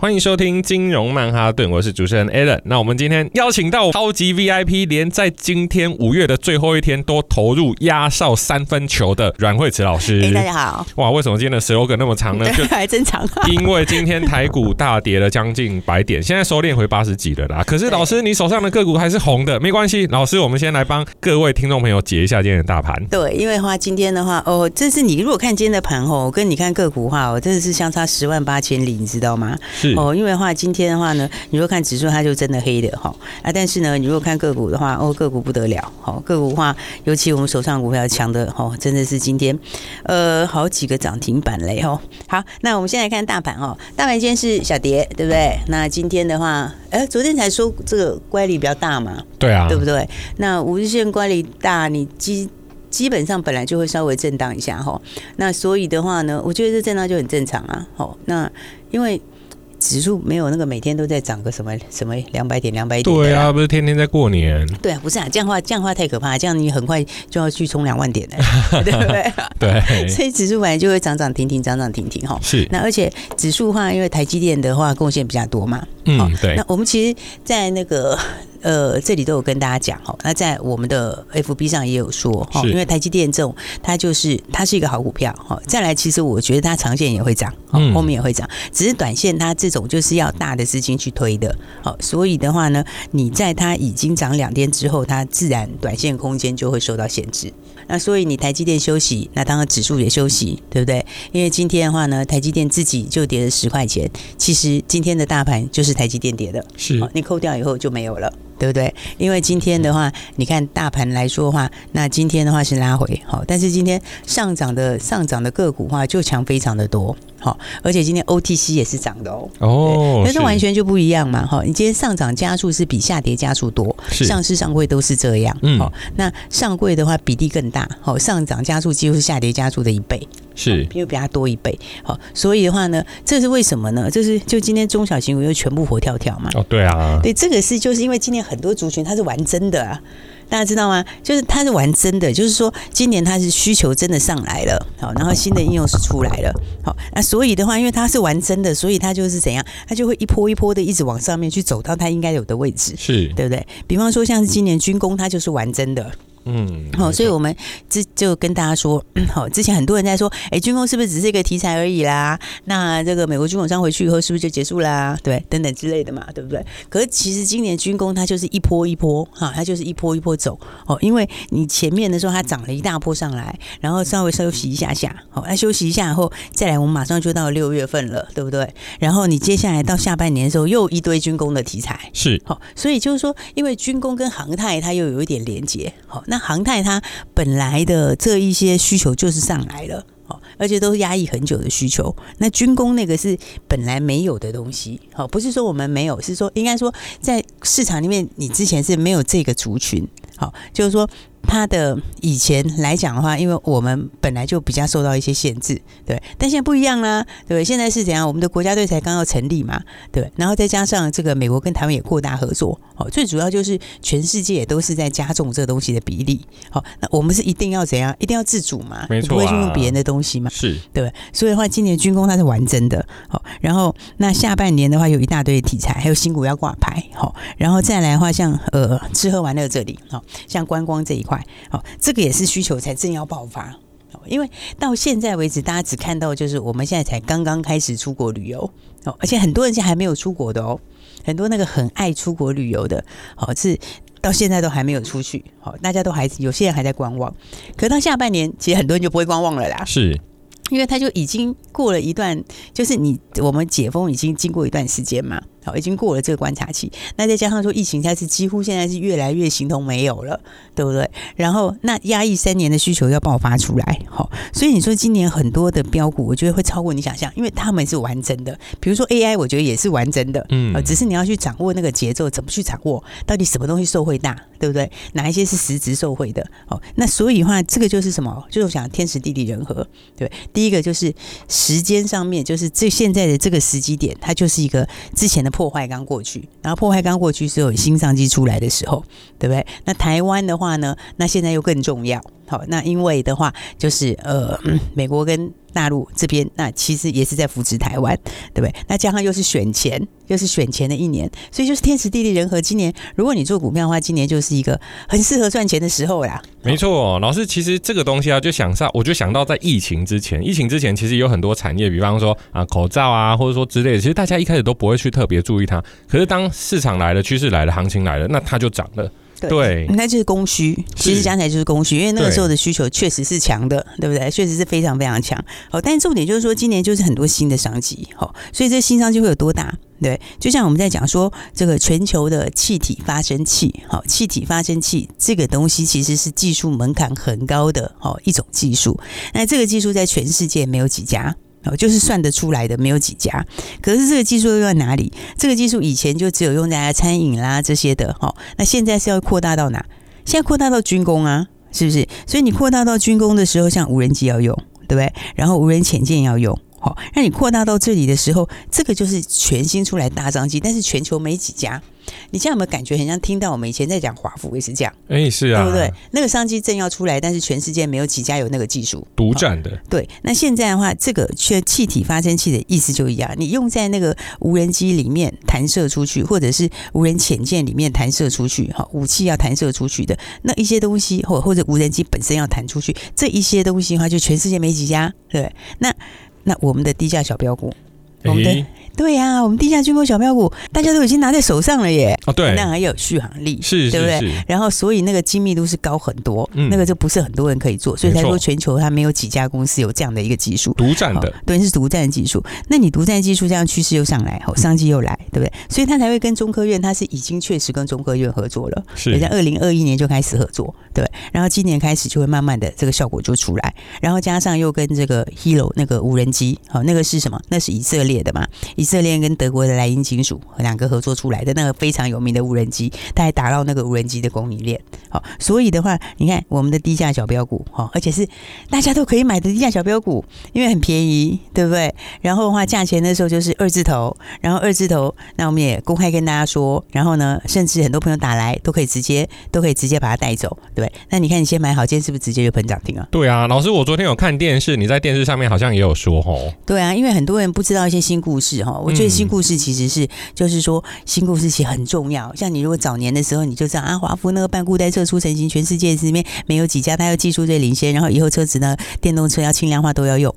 欢迎收听金融曼哈顿，我是主持人 Alan。那我们今天邀请到超级 VIP，连在今天五月的最后一天都投入压哨三分球的阮慧慈老师。哎，大家好。哇，为什么今天的 slogan 那么长呢？就还真长。因为今天台股大跌了将近百点，现在收敛回八十几了啦。可是老师，你手上的个股还是红的，没关系。老师，我们先来帮各位听众朋友解一下今天的大盘。对，因为的话今天的话，哦，这是你如果看今天的盘哦，跟你看个股的话，哦，真的是相差十万八千里，你知道吗？是。哦，因为的话，今天的话呢，你如果看指数，它就真的黑的哈啊。但是呢，你如果看个股的话，哦，个股不得了，好个股的话，尤其我们手上股票强的哦，真的是今天呃好几个涨停板嘞哦。好，那我们先来看大盘哦，大盘今天是小跌，对不对？那今天的话，哎，昨天才说这个乖离比较大嘛，对啊，对不对？那五日线乖离大，你基基本上本来就会稍微震荡一下哈。那所以的话呢，我觉得这震荡就很正常啊。好，那因为。指数没有那个每天都在涨个什么什么两百点两百点，对啊，不是天天在过年。对啊，不是啊，这样的话这样的话太可怕，这样你很快就要去冲两万点了，对不对？对，所以指数本来就会涨涨停停，涨涨停停哈。是，那而且指数的话，因为台积电的话贡献比较多嘛，嗯，对。那我们其实，在那个。呃，这里都有跟大家讲哈，那在我们的 FB 上也有说哈，因为台积电这种它就是它是一个好股票哈。再来，其实我觉得它长线也会涨，后面也会涨，只是短线它这种就是要大的资金去推的，好，所以的话呢，你在它已经涨两天之后，它自然短线空间就会受到限制。那所以你台积电休息，那当然指数也休息，对不对？因为今天的话呢，台积电自己就跌了十块钱，其实今天的大盘就是台积电跌的，是，你扣掉以后就没有了。对不对？因为今天的话，你看大盘来说的话，那今天的话是拉回，好，但是今天上涨的上涨的个股的话就强非常的多，好，而且今天 OTC 也是涨的哦，哦，那是完全就不一样嘛，哈，你今天上涨加速是比下跌加速多，上市上柜都是这样，嗯，好，那上柜的话比例更大，好，上涨加速几乎是下跌加速的一倍。是，因为比它多一倍，好，所以的话呢，这是为什么呢？就是就今天中小型股又全部活跳跳嘛。哦，对啊，对，这个是就是因为今年很多族群它是玩真的啊，大家知道吗？就是它是玩真的，就是说今年它是需求真的上来了，好，然后新的应用是出来了，好，那所以的话，因为它是玩真的，所以它就是怎样，它就会一波一波的一直往上面去走到它应该有的位置，是对不对？比方说像是今年军工，它就是玩真的。嗯，好，所以我们之就跟大家说，好，之前很多人在说，哎，军工是不是只是一个题材而已啦？那这个美国军工商回去以后，是不是就结束啦？对，等等之类的嘛，对不对？可是其实今年军工它就是一波一波，哈，它就是一波一波走，哦，因为你前面的时候它涨了一大波上来，然后稍微休息一下下，好，那休息一下以后再来，我们马上就到六月份了，对不对？然后你接下来到下半年的时候，又一堆军工的题材，是，好，所以就是说，因为军工跟航太它又有一点连接，好，那。航太它本来的这一些需求就是上来了，哦，而且都是压抑很久的需求。那军工那个是本来没有的东西，好，不是说我们没有，是说应该说在市场里面你之前是没有这个族群，好，就是说。它的以前来讲的话，因为我们本来就比较受到一些限制，对，但现在不一样啦，对对？现在是怎样？我们的国家队才刚要成立嘛，对，然后再加上这个美国跟台湾也扩大合作，哦，最主要就是全世界也都是在加重这个东西的比例，好，那我们是一定要怎样？一定要自主嘛，没错啊，不会去用别人的东西嘛，是对，所以的话，今年军工它是完整的，好，然后那下半年的话有一大堆题材，还有新股要挂牌，好，然后再来的话像呃吃喝玩乐这里，好，像观光这一块。好，这个也是需求才正要爆发，因为到现在为止，大家只看到就是我们现在才刚刚开始出国旅游，哦，而且很多人现在还没有出国的哦，很多那个很爱出国旅游的，好，是到现在都还没有出去，好，大家都还有些人还在观望，可到下半年，其实很多人就不会观望了啦，是。因为他就已经过了一段，就是你我们解封已经经过一段时间嘛，好，已经过了这个观察期。那再加上说疫情，它是几乎现在是越来越形同没有了，对不对？然后那压抑三年的需求要爆发出来，好，所以你说今年很多的标股，我觉得会超过你想象，因为他们是完整的。比如说 AI，我觉得也是完整的，嗯，只是你要去掌握那个节奏，怎么去掌握，到底什么东西受惠大，对不对？哪一些是实质受惠的？哦，那所以的话，这个就是什么？就是我想天时地利人和，对。第一个就是时间上面，就是这现在的这个时机点，它就是一个之前的破坏刚过去，然后破坏刚过去是有新商机出来的时候，对不对？那台湾的话呢，那现在又更重要。好，那因为的话，就是呃，美国跟大陆这边，那其实也是在扶持台湾，对不对？那加上又是选前，又是选前的一年，所以就是天时地利人和。今年如果你做股票的话，今年就是一个很适合赚钱的时候啦。没错，老师，其实这个东西啊，就想上，我就想到在疫情之前，疫情之前其实有很多产业，比方说啊口罩啊，或者说之类的，其实大家一开始都不会去特别注意它，可是当市场来了，趋势来了，行情来了，那它就涨了。对，那就是供需，其实讲起来就是供需，因为那个时候的需求确实是强的，对不对？确实是非常非常强。好，但是重点就是说，今年就是很多新的商机，好，所以这新商机会有多大？对，就像我们在讲说，这个全球的气体发生器，好，气体发生器这个东西其实是技术门槛很高的，好一种技术。那这个技术在全世界没有几家。哦，就是算得出来的没有几家，可是这个技术又用在哪里？这个技术以前就只有用在餐饮啦这些的，哈，那现在是要扩大到哪？现在扩大到军工啊，是不是？所以你扩大到军工的时候，像无人机要用，对不对？然后无人潜舰要用，好，那你扩大到这里的时候，这个就是全新出来大商机，但是全球没几家。你这样有没有感觉很像听到我们以前在讲华孚也是这样？哎、欸，是啊，对不对？那个商机正要出来，但是全世界没有几家有那个技术，独占的。对，那现在的话，这个却气体发生器的意思就一样，你用在那个无人机里面弹射出去，或者是无人潜舰里面弹射出去，哈，武器要弹射出去的那一些东西，或或者无人机本身要弹出去，这一些东西的话，就全世界没几家，对。那那我们的低价小标股，我们的。欸对呀、啊，我们地下军工小票股，大家都已经拿在手上了耶。哦，对，那还有续航力，是，对不对？然后，所以那个精密度是高很多，嗯，那个就不是很多人可以做，所以才说全球它没有几家公司有这样的一个技术，独占的，哦、对，是独占技术。那你独占技术，这样趋势又上来，好，商机又来，对不对？所以他才会跟中科院，他是已经确实跟中科院合作了，是，也在二零二一年就开始合作，对。然后今年开始就会慢慢的这个效果就出来，然后加上又跟这个 Hero 那个无人机，好，那个是什么？那是以色列的嘛？以色列跟德国的。莱茵金属两个合作出来的那个非常有名的无人机，它还打到那个无人机的供应链。好，所以的话，你看我们的低价小标股，哈，而且是大家都可以买的低价小标股，因为很便宜，对不对？然后的话，价钱那时候就是二字头，然后二字头，那我们也公开跟大家说，然后呢，甚至很多朋友打来都可以直接都可以直接把它带走，对。那你看你先买好，今天是不是直接就喷涨停啊？对啊，老师，我昨天有看电视，你在电视上面好像也有说，哦。对啊，因为很多人不知道一些新故事，哈，我觉得新故事。其实是，就是说，新故事其实很重要。像你如果早年的时候，你就知道啊，华孚那个半固态车出成型，全世界里面没有几家，它要技术最领先，然后以后车子呢，电动车要轻量化都要用。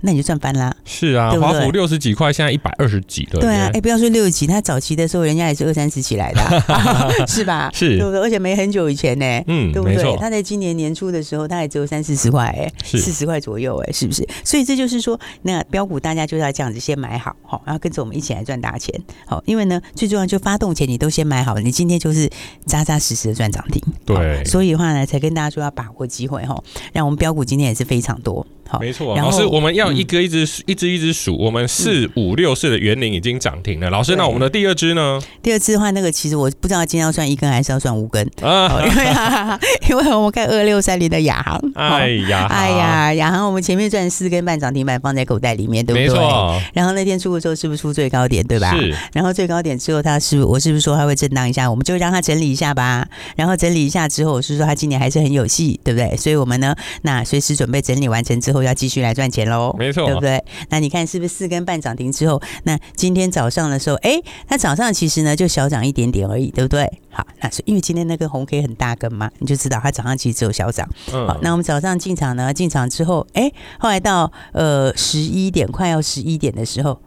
那你就赚翻啦！是啊，华府六十几块，现在一百二十几了。对啊，哎、欸，不要说六十几，他早期的时候，人家也是二三十起来的、啊，是吧？是，对不对？而且没很久以前呢，嗯，对不对？他在今年年初的时候，他也只有三四十块，哎，四十块左右，哎，是不是？所以这就是说，那标股大家就要这样子先买好，好，然后跟着我们一起来赚大钱，好，因为呢，最重要就发动前你都先买好了，你今天就是扎扎实实的赚涨停。对，所以的话呢，才跟大家说要把握机会哈，让我们标股今天也是非常多。好，没错，老师，我们要一个一直一只一只数，我们四五六四的园林已经涨停了。老师，那我们的第二支呢？第二支的话，那个其实我不知道今天要算一根还是要算五根啊？因 为因为我们看二六三零的亚航，哎呀，哎呀，亚航我们前面赚四根半涨停板放在口袋里面，对不对？没错。然后那天出的时候是不是出最高点，对吧？是。然后最高点之后，它是我是不是说它会震荡一下？我们就让它整理一下吧。然后整理一下之后，我是说它今年还是很有戏，对不对？所以我们呢，那随时准备整理完成之后要继续来赚钱。喽，没错，对不对？那你看是不是四根半涨停之后，那今天早上的时候，哎，那早上其实呢就小涨一点点而已，对不对？好，那是因为今天那根红 K 很大根嘛，你就知道它早上其实只有小涨。嗯，好，那我们早上进场呢，进场之后，哎，后来到呃十一点快要十一点的时候。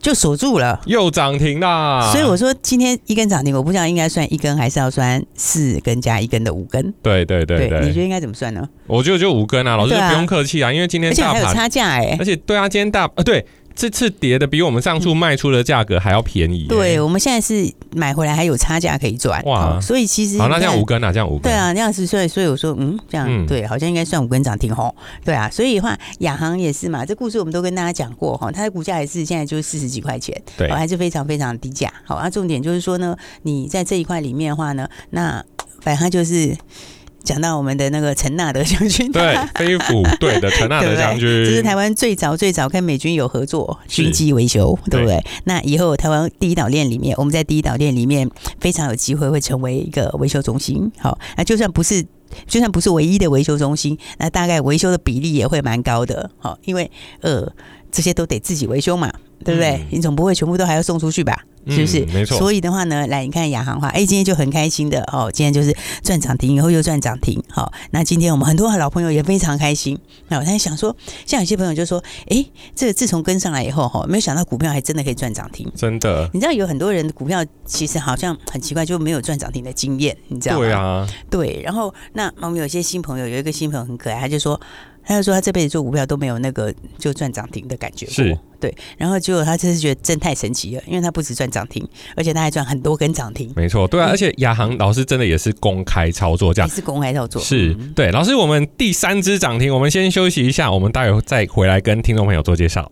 就锁住了，又涨停啦！所以我说今天一根涨停，我不知道应该算一根还是要算四根加一根的五根。对对对对，你觉得应该怎么算呢？我觉得就五根啊，老师就不用客气啊，因为今天大盘而且还有差价哎、欸，而且对啊，今天大呃对。这次跌的比我们上次卖出的价格还要便宜。对，我们现在是买回来还有差价可以赚。哇，所以其实好，那这样五根啊，这样五根。对啊，那样是所以所以我说嗯，这样、嗯、对，好像应该算五根涨停吼。对啊，所以的话亚航也是嘛，这故事我们都跟大家讲过哈，它的股价也是现在就是四十几块钱，对，还是非常非常低价。好，那重点就是说呢，你在这一块里面的话呢，那反正它就是。讲到我们的那个陈纳德将军，对，飞虎队的陈纳德将军，这是台湾最早最早跟美军有合作军机维修，对不对？那以后台湾第一岛链里面，我们在第一岛链里面非常有机会会成为一个维修中心。好，那就算不是，就算不是唯一的维修中心，那大概维修的比例也会蛮高的。好，因为呃，这些都得自己维修嘛。对不对？嗯、你总不会全部都还要送出去吧？是不是？嗯、没错。所以的话呢，来你看亚航话，哎，今天就很开心的哦，今天就是赚涨停，以后又赚涨停。好、哦，那今天我们很多的老朋友也非常开心。那我在想说，像有些朋友就说，哎，这个自从跟上来以后哈，没有想到股票还真的可以赚涨停。真的，你知道有很多人的股票其实好像很奇怪，就没有赚涨停的经验，你知道吗？对啊，对。然后那我们有些新朋友，有一个新朋友很可爱，他就说。他就说他这辈子做股票都没有那个就赚涨停的感觉，是对。然后结果他真是觉得真太神奇了，因为他不止赚涨停，而且他还赚很多根涨停。没错，对啊，而且亚航老师真的也是公开操作，这样是公开操作，是对。老师，我们第三只涨停，我们先休息一下，我们待会再回来跟听众朋友做介绍。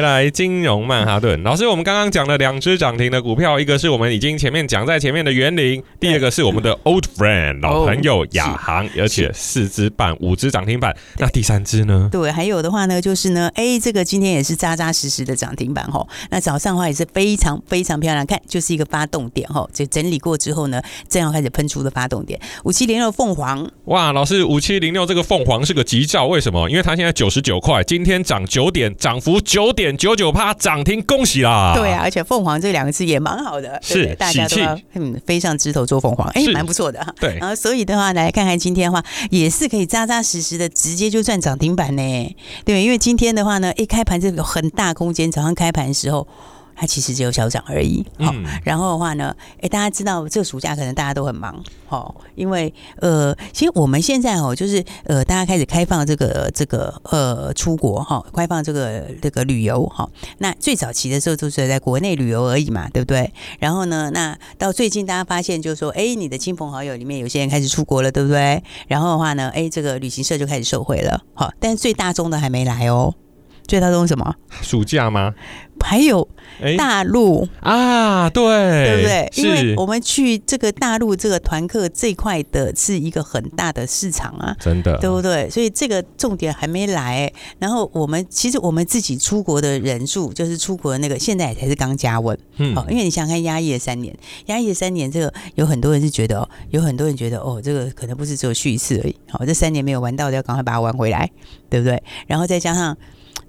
回来金融曼哈顿，老师，我们刚刚讲了两只涨停的股票，一个是我们已经前面讲在前面的园林，第二个是我们的 Old Friend 老朋友亚航，而且四只半五只涨停板，那第三只呢？对，还有的话呢，就是呢，哎，这个今天也是扎扎实实的涨停板哈，那早上的话也是非常非常漂亮，看就是一个发动点哈，就整理过之后呢，正要开始喷出的发动点，五七零六凤凰，哇，老师，五七零六这个凤凰是个吉兆，为什么？因为它现在九十九块，今天涨九点，涨幅九点。点九九趴涨停，恭喜啦！对啊，而且凤凰这两个字也蛮好的，是大家都要嗯飞上枝头做凤凰，哎，蛮不错的。对，然后所以的话，来看看今天的话，也是可以扎扎实实的直接就赚涨停板呢。对，因为今天的话呢，一开盘就有很大空间，早上开盘的时候。它其实只有小涨而已，好、嗯，然后的话呢，哎，大家知道这个暑假可能大家都很忙，好，因为呃，其实我们现在哦，就是呃，大家开始开放这个这个呃出国哈，开放这个这个旅游哈，那最早期的时候就是在国内旅游而已嘛，对不对？然后呢，那到最近大家发现就是说，哎，你的亲朋好友里面有些人开始出国了，对不对？然后的话呢，哎，这个旅行社就开始受惠了，好，但是最大宗的还没来哦。最大宗什么？暑假吗？还有哎大陆。啊，对，对不对？因为我们去这个大陆这个团客这块的是一个很大的市场啊，真的，对不对？所以这个重点还没来。然后我们其实我们自己出国的人数，就是出国的那个，现在才是刚加温。嗯哦，因为你想想看，压抑了三年，压抑了三年，这个有很多人是觉得哦，有很多人觉得，哦，这个可能不是只有去一次而已。好，这三年没有玩到的，要赶快把它玩回来，对不对？然后再加上。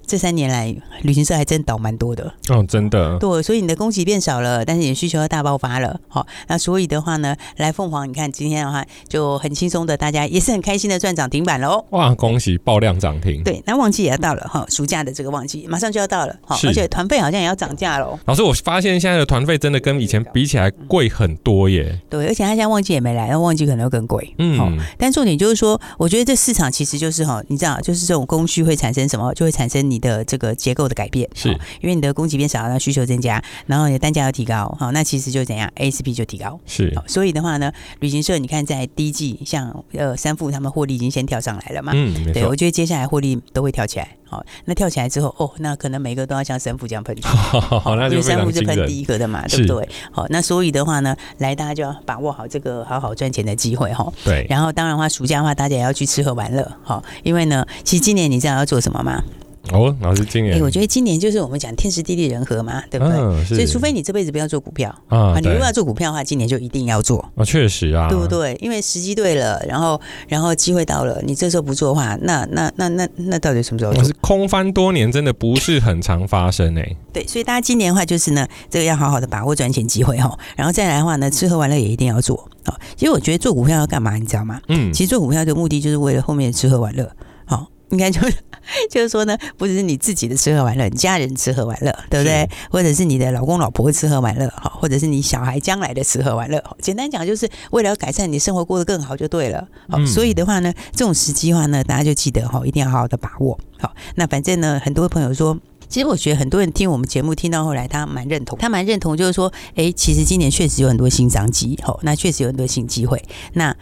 这三年来，旅行社还真倒蛮多的哦，真的。对，所以你的供给变少了，但是你的需求要大爆发了。好，那所以的话呢，来凤凰，你看今天的话就很轻松的，大家也是很开心的赚涨停板喽。哇，恭喜爆量涨停！对，那旺季也要到了哈，暑假的这个旺季马上就要到了，好，是而且团费好像也要涨价喽。老师，我发现现在的团费真的跟以前比起来贵很多耶。对，而且他现在旺季也没来，那旺季可能会更贵。嗯好，但重点就是说，我觉得这市场其实就是哈，你知道，就是这种供需会产生什么，就会产生你的这个结构的改变。是因为你的供给变少，那需求增加，然后你的单价要提高，好，那其实就怎样，ASP 就提高。是好，所以的话呢，旅行社你看在第一季，像呃三富他们获利已经先跳上来了嘛。嗯，对，我错。觉得接下来获利都会跳起来。好，那跳起来之后，哦，那可能每个都要像三富这样喷出。好，那因就三富是。喷第一个的嘛，对不对？好，那所以的话呢，来大家就要把握好这个好好赚钱的机会哈。对，然后当然的话，暑假的话，大家也要去吃喝玩乐。好，因为呢，其实今年你知道要做什么吗？哦，老师今哎、年，我觉得今年就是我们讲天时地利人和嘛，对不对？嗯所以除非你这辈子不要做股票啊对你如果要做股票的话，今年就一定要做。啊，确实啊，对不对？因为时机对了，然后然后机会到了，你这时候不做的话，那那那那那到底什么时候做可是？空翻多年，真的不是很常发生哎。对，所以大家今年的话就是呢，这个要好好的把握赚钱机会哈，然后再来的话呢，吃喝玩乐也一定要做。啊，其实我觉得做股票要干嘛，你知道吗？嗯，其实做股票的目的就是为了后面的吃喝玩乐。好，应该就是 就是说呢，不只是你自己的吃喝玩乐，你家人吃喝玩乐，对不对？或者是你的老公老婆吃喝玩乐，哈，或者是你小孩将来的吃喝玩乐。简单讲，就是为了要改善你生活过得更好就对了。好，嗯所以的话呢，这种时机的话呢，大家就记得哈，一定要好好的把握。好，那反正呢，很多朋友说。其实我觉得很多人听我们节目听到后来，他蛮认同，他蛮认同，就是说，哎，其实今年确实有很多新商机，好，那确实有很多新机会，那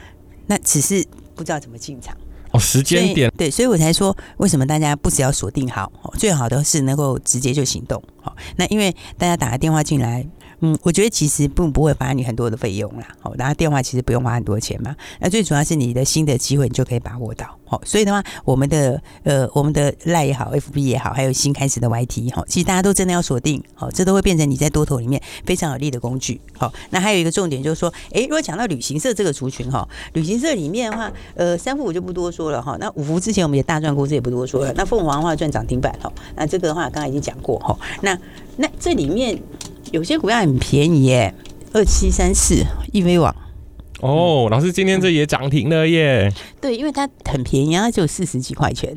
那只是不知道怎么进场。哦，时间点对，所以我才说，为什么大家不只要锁定好，最好的是能够直接就行动。好，那因为大家打个电话进来，嗯，我觉得其实并不会花你很多的费用啦。好，然后电话其实不用花很多钱嘛。那最主要是你的新的机会，你就可以把握到。好，所以的话，我们的呃，我们的 Line 也好，FB 也好，还有新开始的 YT，好，其实大家都真的要锁定。好，这都会变成你在多头里面非常有利的工具。好，那还有一个重点就是说，诶，如果讲到旅行社这个族群哈，旅行社里面的话，呃，三富我就不多说了哈。那五福之前我们也大赚过，这也不多说了。那凤凰的话赚涨停板哈，那这个的话刚刚已经讲过哈。那那这里面有些股票很便宜耶，二七三四易飞网。哦，老师今天这也涨停了耶！对，因为它很便宜，它只有四十几块钱。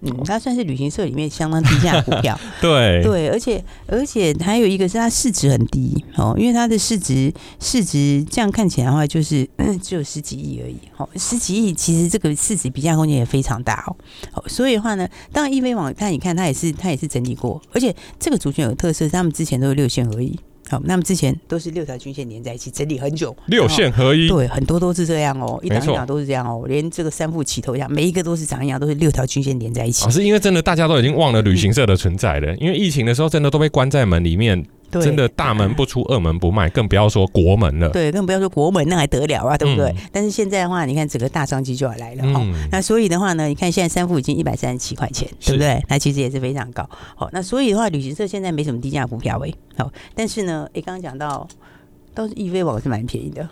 嗯，它算是旅行社里面相当低价的股票。对对，而且而且还有一个是它市值很低哦，因为它的市值市值这样看起来的话，就是嗯 只有十几亿而已。哦，十几亿其实这个市值比价空间也非常大哦。哦，所以的话呢，当然易飞网它你看它也是它也是整理过，而且这个族群有特色，他们之前都是六线而已。好，那么之前都是六条均线连在一起，整理很久，六线合一，对，很多都是这样哦，一档一档都是这样哦，连这个三副起头一样，每一个都是长一样，都是六条均线连在一起。可是，因为真的大家都已经忘了旅行社的存在了，因为疫情的时候真的都被关在门里面，对真的大门不出，二门不迈，更不要说国门了。对，更不要说国门，那还得了啊，对不对？嗯但是现在的话，你看整个大商机就要来了哦。那所以的话呢，你看现在三副已经一百三十七块钱，对不对？那其实也是非常高。好，那所以的话，旅行社现在没什么低价股票诶。好，但是呢，诶，刚刚讲到，倒是易飞网是蛮便宜的，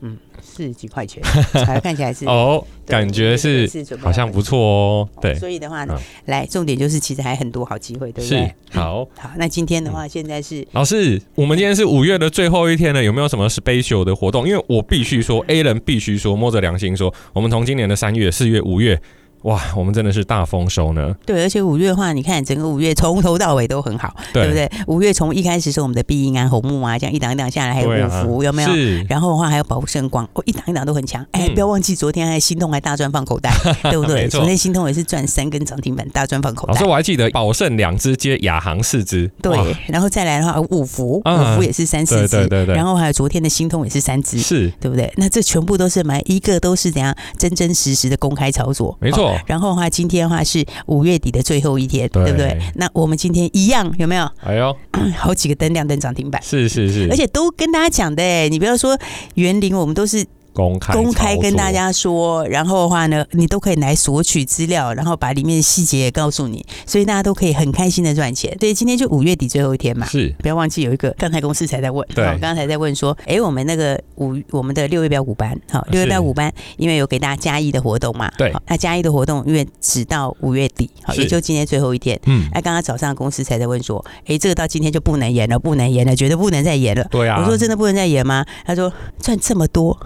嗯，四十几块钱，还看起来是哦，感觉是是好像不错哦。对，所以的话呢，嗯来重点就是其实还很多好机会，对不是对？好。好，那今天的话，现在是老师，我们今天是五月的最后一天了，有没有什么 special 的活动？因为我必须说，A 人必须说，摸着良心说，我们从今年的三月、四月、五月，哇，我们真的是大丰收呢。对，而且五月的话，你看整个五月从头到尾都很好，对对不对？五月从一开始是我们的必应啊、红木啊，这样一档一档下来，还有五福，啊有没有？是然后的话还有宝盛光，哦，一档一档都很强。哎，嗯不要忘记昨天还心痛还大赚放口袋，对不对？昨天心痛也是赚三根涨停板，大赚放口袋老师，。我还记得宝盛两只接亚航四只，对，然后再来的话，五福，啊五福也是三四对只，对对对然后还有昨天的心痛也是三只，是对不对？那这全部都是买，一个都是怎样真真实实的公开操作，没错错。然后的话，今天的话是五月底的最后一天，对，对不对？那我们今天一样有没有？哎呦，好几个灯亮灯涨停板，是是是，而且都跟大家讲的哎，你不要说园林，我们都是。公开公开跟大家说，然后的话呢，你都可以来索取资料，然后把里面的细节也告诉你，所以大家都可以很开心的赚钱。对，今天就五月底最后一天嘛，是，不要忘记有一个刚才公司才在问，对，刚才在问说，哎，我们那个五我们的六月标五班，好，六月标五班，因为有给大家加一的活动嘛，对，那加一的活动因为只到五月底，好，也就今天最后一天，嗯，那刚刚早上公司才在问说，哎，这个到今天就不能延了，不能延了，绝对不能再延了，对啊，我说真的不能再延吗？他说赚这么多，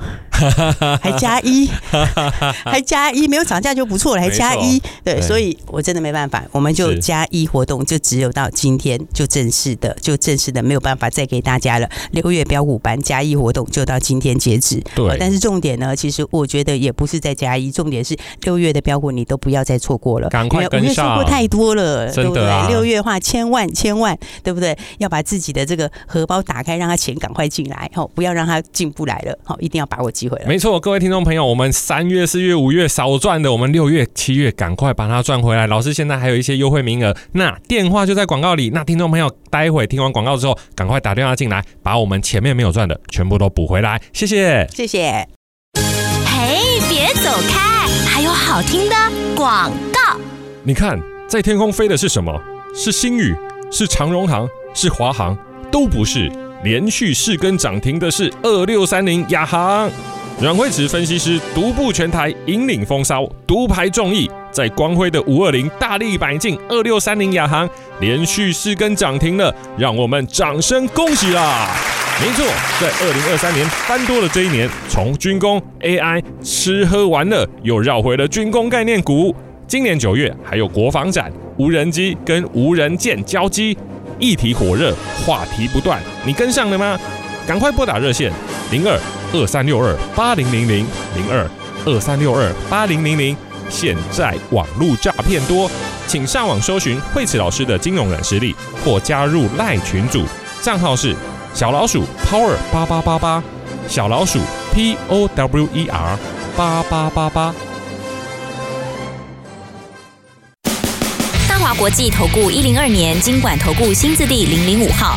还。加一，还加一，没有涨价就不错了，还加一，对，所以我真的没办法，我们就加一活动，就只有到今天就正式的，就正式的没有办法再给大家了。六月标股班加一活动就到今天截止，对。但是重点呢，其实我觉得也不是在加一，重点是六月的标股你都不要再错过了，赶快跟上，错过太多了，对不对？六月话千万千万，对不对？要把自己的这个荷包打开，让他钱赶快进来，好，不要让他进不来了，好，一定要把握机会了。没错，各位听。听众朋友，我们三月、四月、五月少赚的，我们六月、七月赶快把它赚回来。老师现在还有一些优惠名额，那电话就在广告里。那听众朋友，待会听完广告之后，赶快打电话进来，把我们前面没有赚的全部都补回来。谢谢，谢谢。嘿，别走开，还有好听的广告。你看，在天空飞的是什么？是星宇？是长荣航？是华航？都不是。连续四根涨停的是二六三零亚航。阮慧慈分析师独步全台，引领风骚，独排众议，在光辉的五二零大力摆进二六三零亚航，连续四根涨停了，让我们掌声恭喜啦！没错，在二零二三年翻多了这一年，从军工、AI、吃喝玩乐，又绕回了军工概念股。今年九月还有国防展，无人机跟无人舰交机，议题火热，话题不断，你跟上了吗？赶快拨打热线零二二三六二八零零零零二二三六二八零零零。现在网络诈骗多，请上网搜寻慧慈老师的金融软实力，或加入赖群组，账号是小老鼠 Power 八八八八，小老鼠 P O W E R 八八八八。大华国际投顾一零二年金管投顾新字第零零五号。